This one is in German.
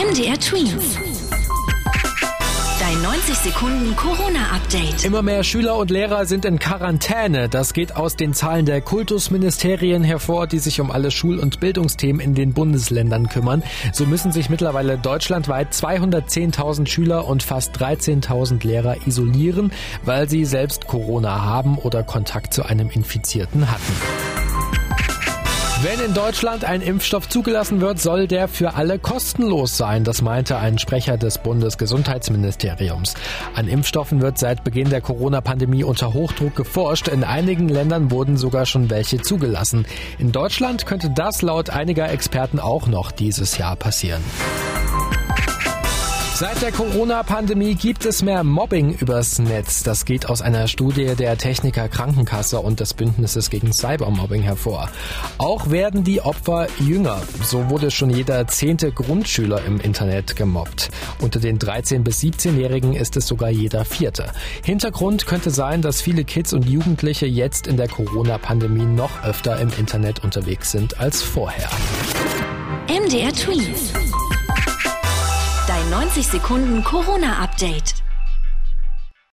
MDR Twins. Dein 90 Sekunden Corona-Update. Immer mehr Schüler und Lehrer sind in Quarantäne. Das geht aus den Zahlen der Kultusministerien hervor, die sich um alle Schul- und Bildungsthemen in den Bundesländern kümmern. So müssen sich mittlerweile deutschlandweit 210.000 Schüler und fast 13.000 Lehrer isolieren, weil sie selbst Corona haben oder Kontakt zu einem Infizierten hatten. Wenn in Deutschland ein Impfstoff zugelassen wird, soll der für alle kostenlos sein. Das meinte ein Sprecher des Bundesgesundheitsministeriums. An Impfstoffen wird seit Beginn der Corona-Pandemie unter Hochdruck geforscht. In einigen Ländern wurden sogar schon welche zugelassen. In Deutschland könnte das laut einiger Experten auch noch dieses Jahr passieren. Seit der Corona-Pandemie gibt es mehr Mobbing übers Netz. Das geht aus einer Studie der Techniker Krankenkasse und des Bündnisses gegen Cybermobbing hervor. Auch werden die Opfer jünger. So wurde schon jeder zehnte Grundschüler im Internet gemobbt. Unter den 13- bis 17-Jährigen ist es sogar jeder vierte. Hintergrund könnte sein, dass viele Kids und Jugendliche jetzt in der Corona-Pandemie noch öfter im Internet unterwegs sind als vorher. MDR Tweet. 20 Sekunden Corona-Update.